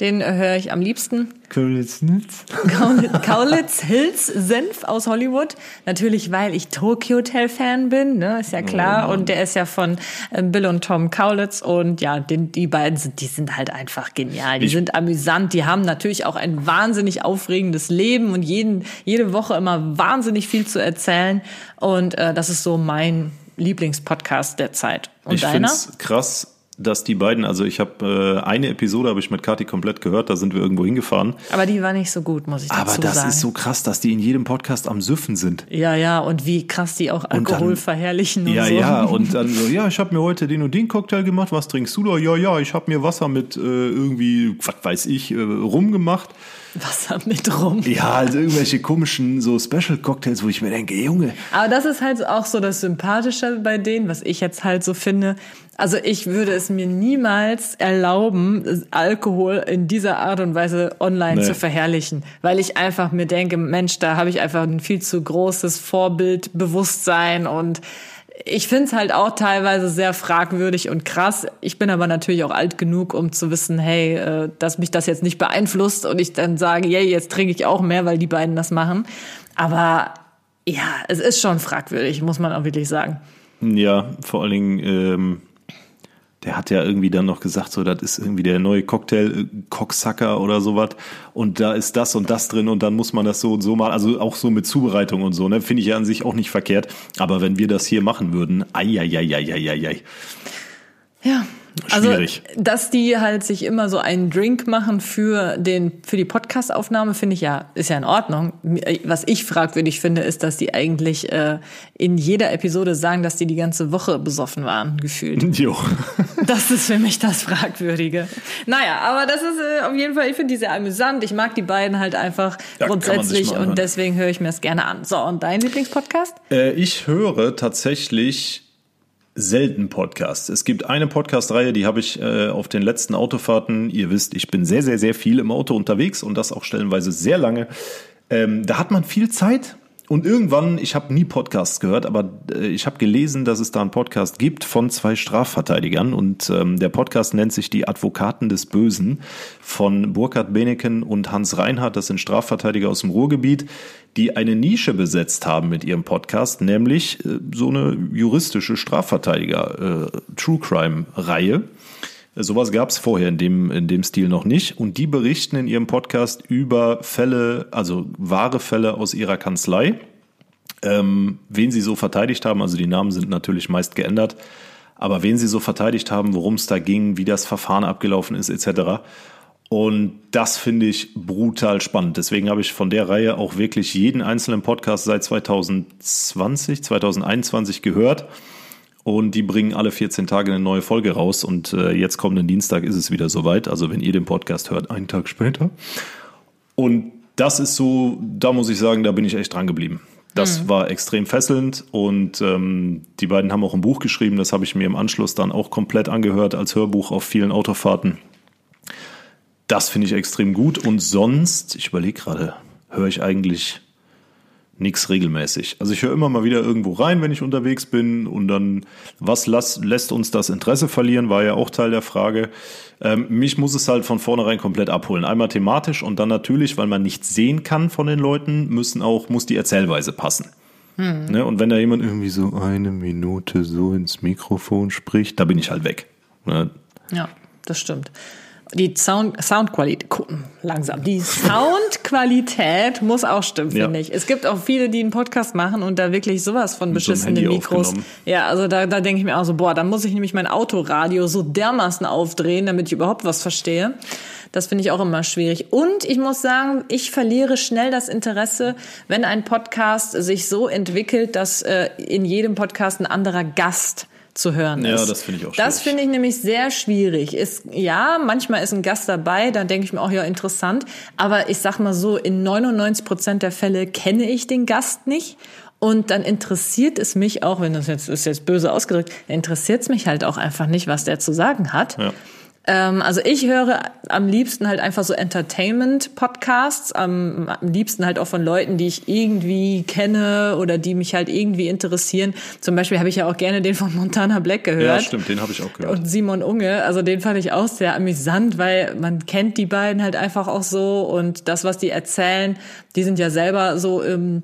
Den höre ich am liebsten. Kaulitz, (laughs) Kaulitz Hills Senf aus Hollywood. Natürlich, weil ich Tokyo Hotel Fan bin, ne, ist ja klar. und der ist ja von äh, Bill und Tom Kaulitz. Und ja, den, die beiden sind, die sind halt einfach genial. Die Ich- sind amüsant. Die haben natürlich auch ein wahnsinnig aufregendes Leben und jeden, jede Woche immer wahnsinnig viel zu erzählen. Und äh, das ist so mein Lieblingspodcast der Zeit. Und ich finde es krass, dass die beiden, also ich habe äh, eine Episode habe ich mit Kathi komplett gehört, da sind wir irgendwo hingefahren. Aber die war nicht so gut, muss ich dazu Aber das sagen. ist so krass, dass die in jedem Podcast am Süffen sind. Ja, ja, und wie krass die auch Und dann- Alkohol verherrlichen und Ja, so. ja, (laughs) und dann so, ja, ich habe mir heute den und den Cocktail gemacht, was trinkst du da? Ja, ja, ich habe mir Wasser mit äh, irgendwie, was weiß ich, äh, rumgemacht. Wasser mit rum. Ja, also irgendwelche komischen so Special Cocktails, wo ich mir denke, Junge, Aber das ist halt auch so das Sympathische bei denen, was ich jetzt halt so finde. Also ich würde es mir niemals erlauben, Alkohol in dieser Art und Weise online Nee. zu verherrlichen, weil ich einfach mir denke, Mensch, da habe ich einfach ein viel zu großes Vorbildbewusstsein und ich finde es halt auch teilweise sehr fragwürdig und krass. Ich bin aber natürlich auch alt genug, um zu wissen, hey, äh, dass mich das jetzt nicht beeinflusst und ich dann sage, yay, jetzt trinke ich auch mehr, weil die beiden das machen. Aber ja, es ist schon fragwürdig, muss man auch wirklich sagen. Ja, vor allen Dingen, ähm, der hat ja irgendwie dann noch gesagt, so, das ist irgendwie der neue Cocktail, äh, Cocksucker oder sowas. Und da ist das und das drin und dann muss man das so und so machen. Also auch so mit Zubereitung und so, ne? Finde ich ja an sich auch nicht verkehrt. Aber wenn wir das hier machen würden, ai. Ja. Also, Schwierig. dass die halt sich immer so einen Drink machen für den, für die Podcastaufnahme, finde ich ja, ist ja in Ordnung. Was ich fragwürdig finde, ist, dass die eigentlich äh, in jeder Episode sagen, dass die die ganze Woche besoffen waren, gefühlt. Jo. Das ist für mich das Fragwürdige. Naja, aber das ist äh, auf jeden Fall, ich finde die sehr amüsant. Ich mag die beiden halt einfach Ja, grundsätzlich und deswegen höre ich mir das gerne an. So, und dein Lieblingspodcast? Äh, ich höre tatsächlich selten Podcasts. Es gibt eine Podcast-Reihe, die habe ich äh, auf den letzten Autofahrten. Ihr wisst, ich bin sehr, sehr, sehr viel im Auto unterwegs und das auch stellenweise sehr lange. Ähm, da hat man viel Zeit. Und irgendwann, ich habe nie Podcasts gehört, aber äh, ich habe gelesen, dass es da einen Podcast gibt von zwei Strafverteidigern. Und ähm, der Podcast nennt sich Die Advokaten des Bösen von Burkhard Beneken und Hans Reinhardt. Das sind Strafverteidiger aus dem Ruhrgebiet, die eine Nische besetzt haben mit ihrem Podcast, nämlich äh, so eine juristische Strafverteidiger äh. Sowas gab es vorher in dem, in dem Stil noch nicht. Und die berichten in ihrem Podcast über Fälle, also wahre Fälle aus ihrer Kanzlei, ähm, wen sie so verteidigt haben. Also die Namen sind natürlich meist geändert. Aber wen sie so verteidigt haben, worum es da ging, wie das Verfahren abgelaufen ist, etc. Und das finde ich brutal spannend. Deswegen habe ich von der Reihe auch wirklich jeden einzelnen Podcast seit 2020, 2021 gehört. Und die bringen alle 14 Tage eine neue Folge raus. Und äh, jetzt kommenden Dienstag ist es wieder soweit. Also wenn ihr den Podcast hört, einen Tag später. Und das ist so, da muss ich sagen, da bin ich echt dran geblieben. Das war extrem fesselnd und ähm, die beiden haben auch ein Buch geschrieben, das habe ich mir im Anschluss dann auch komplett angehört als Hörbuch auf vielen Autofahrten. Das finde ich extrem gut und sonst, ich überlege gerade, höre ich eigentlich nichts regelmäßig. Also ich höre immer mal wieder irgendwo rein, wenn ich unterwegs bin und dann, was lass, lässt uns das Interesse verlieren, war ja auch Teil der Frage. Ähm, mich muss es halt von vornherein komplett abholen. Einmal thematisch und dann natürlich, weil man nichts sehen kann von den Leuten, müssen auch, muss die Erzählweise passen. Ne? Und wenn da jemand irgendwie so eine Minute so ins Mikrofon spricht, da bin ich halt weg. Ne? Ja, das stimmt. Die Sound, Soundqualität, langsam. Die Soundqualität muss auch stimmen, Ja. finde ich. Es gibt auch viele, die einen Podcast machen und da wirklich sowas von Mit so Mikros. Ja, also da, da denke ich mir auch so, boah, dann muss ich nämlich mein Autoradio so dermaßen aufdrehen, damit ich überhaupt was verstehe. Das finde ich auch immer schwierig. Und ich muss sagen, ich verliere schnell das Interesse, wenn ein Podcast sich so entwickelt, dass äh, in jedem Podcast ein anderer Gast zu hören Ja, ist. das finde ich auch Das schwierig. finde ich nämlich sehr schwierig. Ist, ja, manchmal ist ein Gast dabei, dann denke ich mir auch, ja, interessant. Aber ich sag mal so, in 99 Prozent der Fälle kenne ich den Gast nicht. Und dann interessiert es mich auch, wenn das jetzt ist jetzt böse ausgedrückt, interessiert es mich halt auch einfach nicht, was der zu sagen hat. Ja. Ähm, also ich höre am liebsten halt einfach so Entertainment-Podcasts, am, am liebsten halt auch von Leuten, die ich irgendwie kenne oder die mich halt irgendwie interessieren. Zum Beispiel habe ich ja auch gerne den von Montana Black gehört. Ja, stimmt, den habe ich auch gehört. Und Simon Unge, also den fand ich auch sehr amüsant, weil man kennt die beiden halt einfach auch so und das, was die erzählen, die sind ja selber so im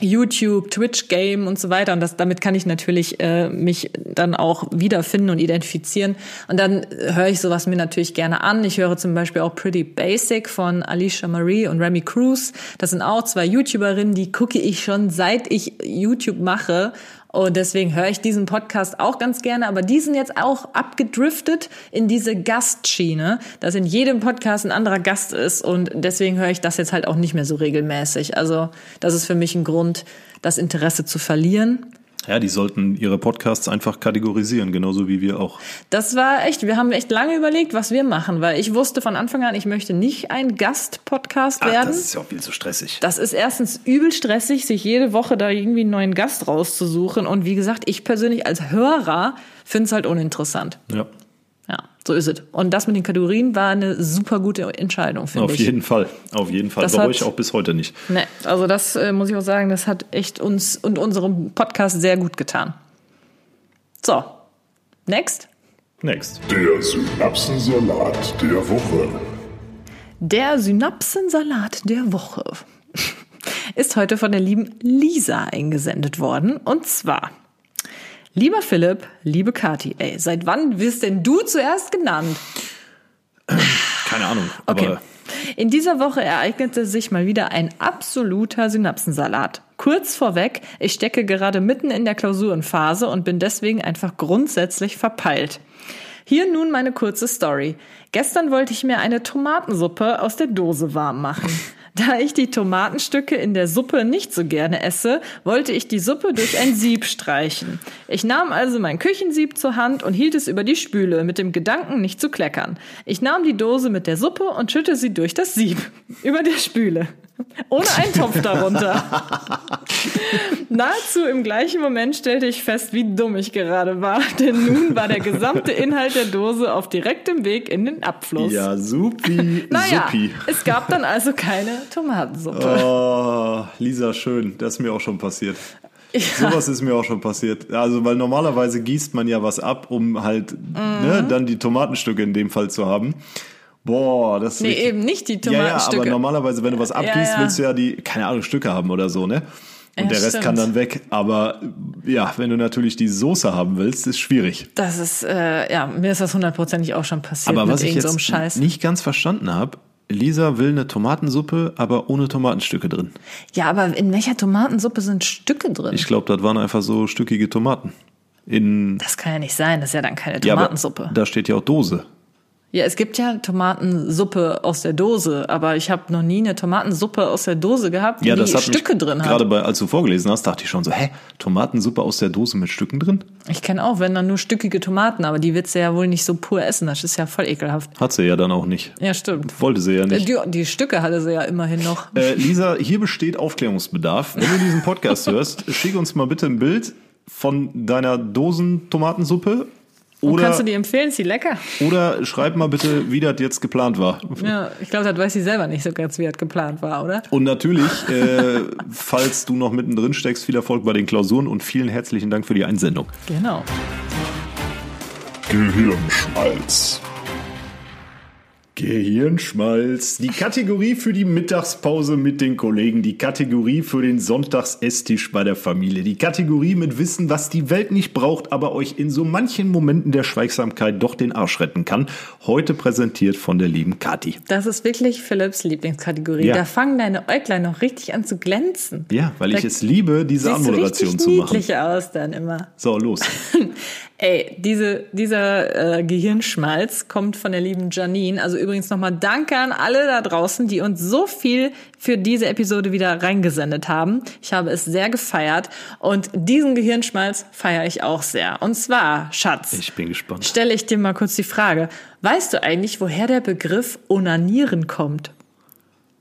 YouTube, Twitch-Game und so weiter. Und das, damit kann ich natürlich äh, mich dann auch wiederfinden und identifizieren. Und dann äh, höre ich sowas mir natürlich gerne an. Ich höre zum Beispiel auch Pretty Basic von Alicia Marie und Remy Cruz. Das sind auch zwei YouTuberinnen, die gucke ich schon seit ich YouTube mache. Und deswegen höre ich diesen Podcast auch ganz gerne. Aber die sind jetzt auch abgedriftet in diese Gastschiene, dass in jedem Podcast ein anderer Gast ist. Und deswegen höre ich das jetzt halt auch nicht mehr so regelmäßig. Also das ist für mich ein Grund, das Interesse zu verlieren. Ja, die sollten ihre Podcasts einfach kategorisieren, genauso wie wir auch. Das war echt, wir haben echt lange überlegt, was wir machen, weil ich wusste von Anfang an, ich möchte nicht ein Gast-Podcast werden. das ist ja auch viel zu stressig. Das ist erstens übel stressig, sich jede Woche da irgendwie einen neuen Gast rauszusuchen. Und wie gesagt, ich persönlich als Hörer finde es halt uninteressant. Ja, Ja, so ist es. Und das mit den Kategorien war eine super gute Entscheidung, finde auf ich. jeden Fall. Auf jeden Fall. Das Bereue ich auch bis heute nicht. Nee, also das äh, muss ich auch sagen, das hat echt uns und unserem Podcast sehr gut getan. So, next. Next. Der Synapsensalat der Woche. Der Synapsensalat der Woche (laughs) ist heute von der lieben Lisa eingesendet worden. Und zwar, lieber Philipp, liebe Kati, ey, seit wann wirst denn du zuerst genannt? Keine Ahnung. Okay. In dieser Woche ereignete sich mal wieder ein absoluter Synapsensalat. Kurz vorweg, ich stecke gerade mitten in der Klausurenphase und bin deswegen einfach grundsätzlich verpeilt. Hier nun meine kurze Story. Gestern wollte ich mir eine Tomatensuppe aus der Dose warm machen. Da ich die Tomatenstücke in der Suppe nicht so gerne esse, wollte ich die Suppe durch ein Sieb streichen. Ich nahm also mein Küchensieb zur Hand und hielt es über die Spüle, mit dem Gedanken, nicht zu kleckern. Ich nahm die Dose mit der Suppe und schütte sie durch das Sieb, (laughs) über der Spüle. Ohne einen Topf darunter. (laughs) Nahezu im gleichen Moment stellte ich fest, wie dumm ich gerade war, (laughs) denn nun war der gesamte Inhalt der Dose auf direktem Weg in den Abfluss. ja, supi, Naja, supi. es gab dann also keine Tomatensuppe. Oh, Lisa, schön. Das ist mir auch schon passiert. Sowas ist mir auch schon passiert. Also, weil normalerweise gießt man ja was ab, um halt Mhm. ne, dann die Tomatenstücke in dem Fall zu haben. Boah, das ist Nee, richtig- eben nicht die Ja, ja, aber Tomatenstücke. normalerweise, wenn du was abgießt, ja. willst du ja die, keine Ahnung, Stücke haben oder so, ne? Und Ja, der Rest stimmt. kann dann weg. Aber ja, wenn du natürlich die Soße haben willst, ist schwierig. Das ist, äh, ja, mir ist das hundertprozentig auch schon passiert Aber was ich so jetzt Scheiß. nicht ganz verstanden habe, Lisa will eine Tomatensuppe, aber ohne Tomatenstücke drin. Ja, aber in welcher Tomatensuppe sind Stücke drin? Ich glaube, das waren einfach so stückige Tomaten. In das kann ja nicht sein, das ist ja dann keine ja, Tomatensuppe. da steht ja auch Dose. Ja, es gibt ja Tomatensuppe aus der Dose, aber ich habe noch nie eine Tomatensuppe aus der Dose gehabt, die, Ja, das die Stücke drin Gerade hat. bei, als du vorgelesen hast, dachte ich schon so, hä, Tomatensuppe aus der Dose mit Stücken drin? Ich kenne auch, wenn dann nur stückige Tomaten, aber die willst du ja wohl nicht so pur essen, das ist ja voll ekelhaft. Hat sie ja dann auch nicht. Ja, stimmt. Wollte sie ja nicht. Die, die Stücke hatte sie ja immerhin noch. Äh, Lisa, hier besteht Aufklärungsbedarf. Wenn du diesen Podcast hörst, schick uns mal bitte ein Bild von deiner Dosen-Tomatensuppe. Und Oder, kannst du die empfehlen? Ist die lecker? oder schreib mal bitte, wie das jetzt geplant war. Ja, ich glaube, das weiß sie selber nicht so ganz, wie das geplant war, oder? Und natürlich, äh, falls du noch mittendrin steckst, viel Erfolg bei den Klausuren und vielen herzlichen Dank für die Einsendung. Genau. Gehirnschmalz. Gehirnschmalz. Die Kategorie für die Mittagspause mit den Kollegen. Die Kategorie für den Sonntagsesstisch bei der Familie. Die Kategorie mit Wissen, was die Welt nicht braucht, aber euch in so manchen Momenten der Schweigsamkeit doch den Arsch retten kann. Heute präsentiert von der lieben Kathi. Das ist wirklich Philipps Lieblingskategorie. Ja. Da fangen deine Äuglein noch richtig an zu glänzen. Ja, weil Da ich es liebe, diese Anmoderation richtig zu machen. niedlich aus dann immer. So, los. (laughs) Ey, diese, dieser äh, Gehirnschmalz kommt von der lieben Janine. Also übrigens nochmal Danke an alle da draußen, die uns so viel für diese Episode wieder reingesendet haben. Ich habe es sehr gefeiert und diesen Gehirnschmalz feiere ich auch sehr. Und zwar, Schatz, Ich bin gespannt. stelle ich dir mal kurz die Frage. Weißt du eigentlich, woher der Begriff Onanieren kommt?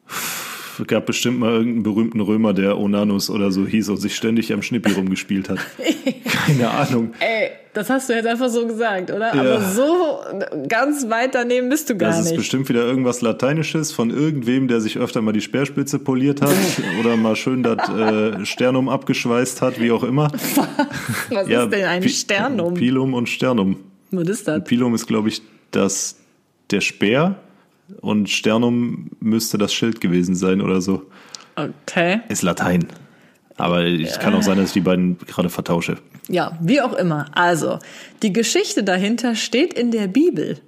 (laughs) Es gab bestimmt mal irgendeinen berühmten Römer, der Onanus oder so hieß und sich ständig am Schnippi (laughs) rumgespielt hat. (laughs) Keine Ahnung. Ey, das hast du jetzt einfach so gesagt, oder? Ja. Aber so ganz weit daneben bist du gar Das ist nicht. bestimmt wieder irgendwas Lateinisches von irgendwem, der sich öfter mal die Speerspitze poliert hat (laughs) oder mal schön das äh, Sternum abgeschweißt hat, wie auch immer. Was ist denn ein Pi- Sternum? Pilum und Sternum. Was ist das? Pilum ist, glaube ich, das, der Speer und Sternum müsste das Schild gewesen sein oder so. Okay. Ist Latein. Aber es kann auch sein, dass ich die beiden gerade vertausche. Ja, wie auch immer. Also, die Geschichte dahinter steht in der Bibel.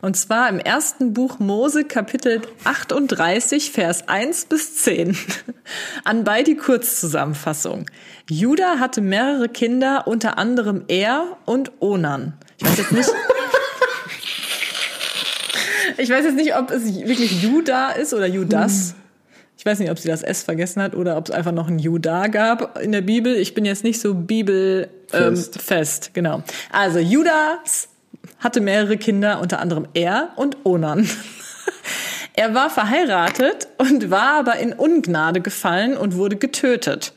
Und zwar im ersten Buch Mose, Kapitel 38, Vers 1 bis 10. (laughs) Anbei die Kurzzusammenfassung. Judah hatte mehrere Kinder, unter anderem Er und Onan. Ich weiß jetzt nicht. Ich weiß jetzt nicht, ob es wirklich Judah ist oder Judas. Ich weiß nicht, ob sie das S vergessen hat oder ob es einfach noch ein Judah gab in der Bibel. Ich bin jetzt nicht so bibelfest, ähm, fest, genau. Also Judas hatte mehrere Kinder, unter anderem er und Onan. (laughs) Er war verheiratet und war aber in Ungnade gefallen und wurde getötet.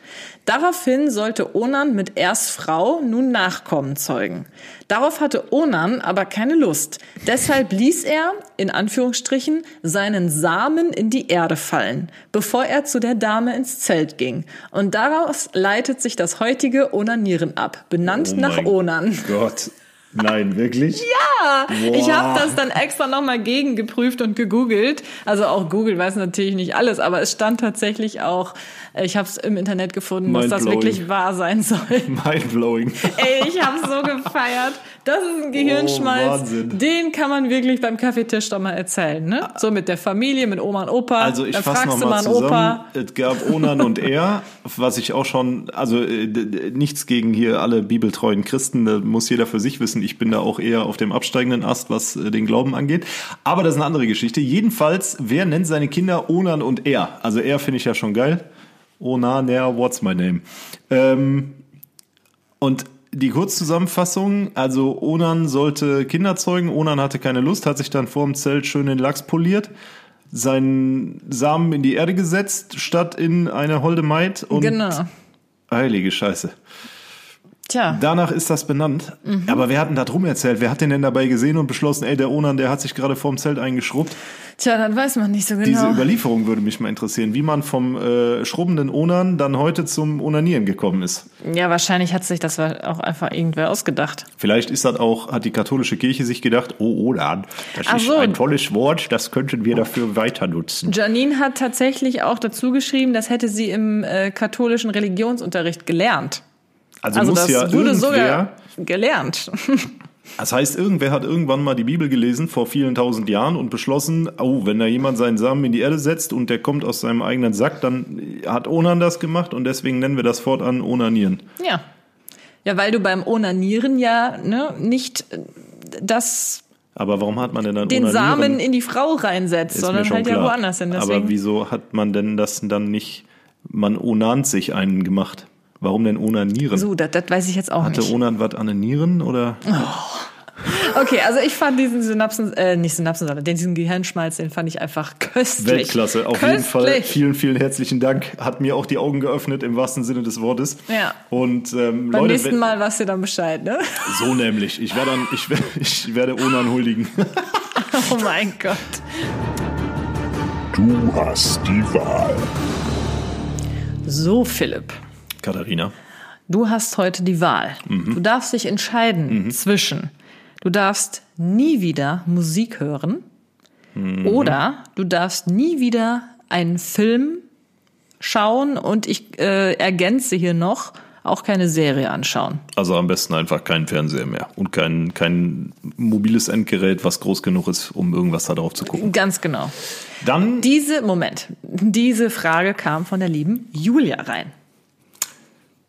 Daraufhin sollte Onan mit Ers Frau nun Nachkommen zeugen. Darauf hatte Onan aber keine Lust. Deshalb ließ er, in Anführungsstrichen, seinen Samen in die Erde fallen, bevor er zu der Dame ins Zelt ging. Und daraus leitet sich das heutige Onanieren ab, benannt nach Oh mein Onan. Gott. Nein, wirklich? (laughs) Ja, ich Boah. habe das dann extra nochmal gegengeprüft und gegoogelt. Also auch Google weiß natürlich nicht alles, aber es stand tatsächlich auch, ich habe es im Internet gefunden, dass das wirklich wahr sein (laughs) soll. Mindblowing. Ey, ich habe so gefeiert. Das ist ein Gehirnschmalz. Oh. Den kann man wirklich beim Kaffeetisch doch mal erzählen, ne? So mit der Familie, mit Oma und Opa. Also ich fasse mal einen zusammen. Opa. Es gab Onan und er, was ich auch schon, also äh, nichts gegen hier alle bibeltreuen Christen, da muss jeder für sich wissen. Ich bin da auch eher auf dem absteigenden Ast, was äh, den Glauben angeht. Aber das ist eine andere Geschichte. Jedenfalls, wer nennt seine Kinder Onan und er? Also er finde ich ja schon geil. Onan, er, what's my name? Ähm, und die Kurzzusammenfassung, also Onan sollte Kinder zeugen, Onan hatte keine Lust, hat sich dann vorm Zelt schön den Lachs poliert, seinen Samen in die Erde gesetzt, statt in eine holde Maid und Genau. heilige Scheiße. Tja. Danach ist das benannt. Mhm. Aber wer hat denn da drum erzählt? Wer hat den denn dabei gesehen und beschlossen, ey, der Onan, der hat sich gerade vorm Zelt eingeschrubbt? Tja, dann weiß man nicht so genau. Diese Überlieferung würde mich mal interessieren, wie man vom äh, schrubbenden Onan dann heute zum Onanieren gekommen ist. ja, wahrscheinlich hat sich das auch einfach irgendwer ausgedacht. Vielleicht ist das auch, hat die katholische Kirche sich gedacht, oh Onan, das Ach ist so. ein tolles Wort, das könnten wir dafür weiter nutzen. Janine hat tatsächlich auch dazu geschrieben, das hätte sie im äh, katholischen Religionsunterricht gelernt. Also, Also muss das ja wurde sogar gelernt. (laughs) das heißt, irgendwer hat irgendwann mal die Bibel gelesen vor vielen tausend Jahren und beschlossen, oh, wenn da jemand seinen Samen in die Erde setzt und der kommt aus seinem eigenen Sack, dann hat Onan das gemacht und deswegen nennen wir das fortan Onanieren. ja. Ja, weil du beim Onanieren ja ne, nicht das, Aber warum hat man denn dann den Onanieren? Samen in die Frau reinsetzt, sondern halt ja klar. woanders hin. Aber Deswegen, wieso hat man denn das dann nicht, man onant sich einen gemacht? Warum denn onanieren? so, das, das weiß ich jetzt auch Hatte nicht. Onan was an den Nieren oder? Okay, also ich fand diesen Synapsen, äh, nicht Synapsen, sondern den, diesen Gehirnschmalz, den fand ich einfach köstlich. Weltklasse, auf jeden Fall. Köstlich. Vielen, vielen herzlichen Dank. Hat mir auch die Augen geöffnet im wahrsten Sinne des Wortes. Ja. Und ähm, Beim Leute, nächsten Mal weißt du dann Bescheid, ne? so nämlich. Ich werde dann, ich, (laughs) ich werde Onan huldigen. (laughs) Oh mein Gott. Du hast die Wahl. So, Philipp. Katharina. Du hast heute die Wahl. Mhm. Du darfst dich entscheiden zwischen, du darfst nie wieder Musik hören Oder du darfst nie wieder einen Film schauen und ich äh, ergänze hier noch, auch keine Serie anschauen. Also am besten einfach keinen Fernseher mehr und kein, kein mobiles Endgerät, was groß genug ist, um irgendwas da drauf zu gucken. Ganz genau. Dann, Diese, Moment, diese Frage kam von der lieben Julia rein.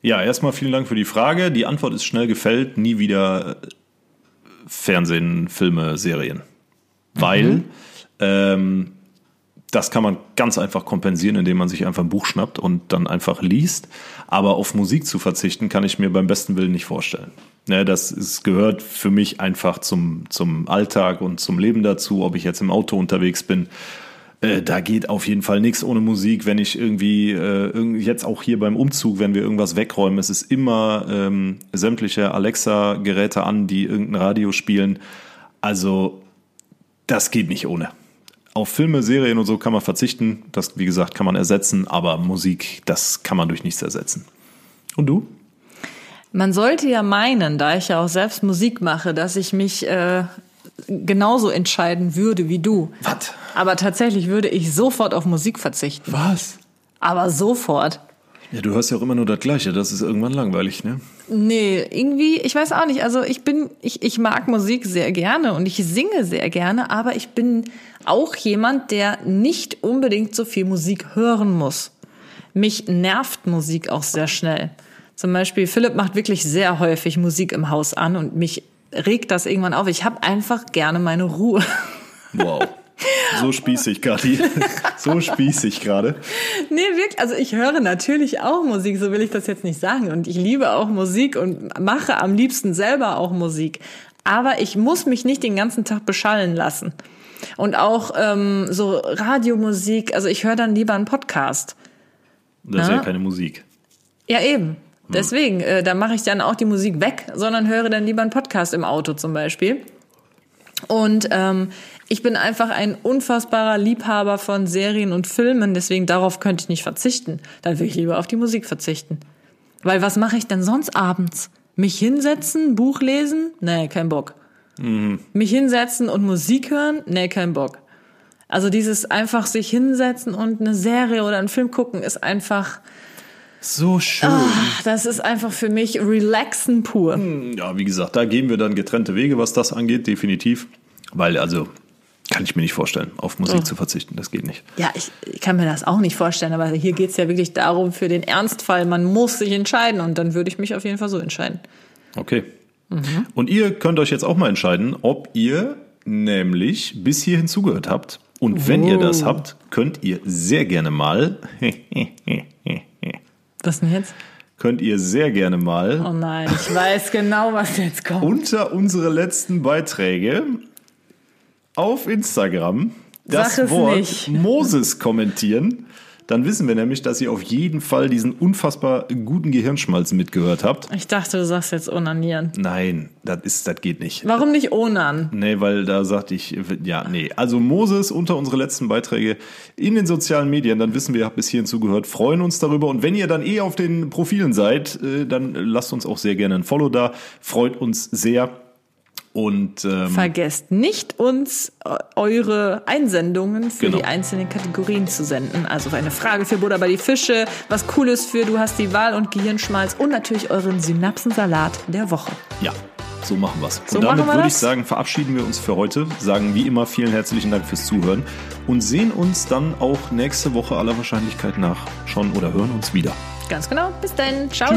Ja, erstmal vielen Dank für die Frage. Die Antwort ist schnell gefällt. Nie wieder äh, Fernsehen, Filme, Serien. Weil ähm, das kann man ganz einfach kompensieren, indem man sich einfach ein Buch schnappt und dann einfach liest. Aber auf Musik zu verzichten, kann ich mir beim besten Willen nicht vorstellen. Ne, das ist, gehört für mich einfach zum, zum Alltag und zum Leben dazu, ob ich jetzt im Auto unterwegs bin. Äh, da geht auf jeden Fall nichts ohne Musik. Wenn ich irgendwie, äh, jetzt auch hier beim Umzug, wenn wir irgendwas wegräumen, es ist immer ähm, sämtliche Alexa-Geräte an, die irgendein Radio spielen. Also das geht nicht ohne. Auf Filme, Serien und so kann man verzichten. Das, wie gesagt, kann man ersetzen. Aber Musik, das kann man durch nichts ersetzen. Und du? Man sollte ja meinen, da ich ja auch selbst Musik mache, dass ich mich äh, genauso entscheiden würde wie du. Was? Aber tatsächlich würde ich sofort auf Musik verzichten. Was? Aber sofort. Ja, du hörst ja auch immer nur das Gleiche. Das ist irgendwann langweilig, ne? Nee, irgendwie, ich weiß auch nicht. Also ich bin, ich, ich mag Musik sehr gerne und ich singe sehr gerne, aber ich bin auch jemand, der nicht unbedingt so viel Musik hören muss. Mich nervt Musik auch sehr schnell. Zum Beispiel, Philipp macht wirklich sehr häufig Musik im Haus an und mich regt das irgendwann auf. Ich habe einfach gerne meine Ruhe. Wow. So spießig, Kathi. So spießig gerade. Nee, wirklich. Also ich höre natürlich auch Musik, so will ich das jetzt nicht sagen. Und ich liebe auch Musik und mache am liebsten selber auch Musik. Aber ich muss mich nicht den ganzen Tag beschallen lassen. Und auch ähm, so Radiomusik, also ich höre dann lieber einen Podcast. Das ist ja Na? keine Musik. Ja, eben. Deswegen, äh, da mache ich dann auch die Musik weg, sondern höre dann lieber einen Podcast im Auto zum Beispiel. Und ähm, ich bin einfach ein unfassbarer Liebhaber von Serien und Filmen, deswegen darauf könnte ich nicht verzichten. Dann will ich lieber auf die Musik verzichten. Weil was mache ich denn sonst abends? Mich hinsetzen, Buch lesen? Nee, kein Bock. Mich hinsetzen und Musik hören? Nee, kein Bock. Also dieses einfach sich hinsetzen und eine Serie oder einen Film gucken ist einfach, So schön. ach, das ist einfach für mich relaxen pur. Ja, wie gesagt, da gehen wir dann getrennte Wege, was das angeht, definitiv. Weil, also, kann ich mir nicht vorstellen, auf Musik Oh. zu verzichten. Das geht nicht. Ja, ich, ich kann mir das auch nicht vorstellen, aber hier geht's ja wirklich darum, für den Ernstfall, man muss sich entscheiden und dann würde ich mich auf jeden Fall so entscheiden. Okay. Und ihr könnt euch jetzt auch mal entscheiden, ob ihr nämlich bis hierhin zugehört habt. Und wenn ihr das habt, könnt ihr sehr gerne mal, (laughs) Was denn jetzt? könnt ihr sehr gerne mal Oh nein, ich weiß genau, was jetzt kommt. unter unsere letzten Beiträge auf Instagram das Wort nicht. Moses kommentieren. Dann wissen wir nämlich, dass ihr auf jeden Fall diesen unfassbar guten Gehirnschmalz mitgehört habt. Ich dachte, du sagst jetzt onanieren. Nein, das ist, das geht nicht. Warum nicht onan? Nee, weil da sagte ich, ja, nee. Also Moses unter unsere letzten Beiträge in den sozialen Medien, dann wissen wir, ihr habt bis hierhin zugehört, freuen uns darüber. Und wenn ihr dann eh auf den Profilen seid, äh, dann lasst uns auch sehr gerne ein Follow da. Freut uns sehr. Und ähm, Vergesst nicht, uns äh, eure Einsendungen für Genau. die einzelnen Kategorien zu senden. Also eine Frage für Buddha bei die Fische, was Cooles für Du hast die Wahl und Gehirnschmalz und natürlich euren Synapsensalat der Woche. ja, so machen wir's. So Und damit wir würde ich sagen, verabschieden wir uns für heute. Sagen wie immer vielen herzlichen Dank fürs Zuhören und sehen uns dann auch nächste Woche aller Wahrscheinlichkeit nach schon oder hören uns wieder. Ganz genau. Bis dann. Ciao.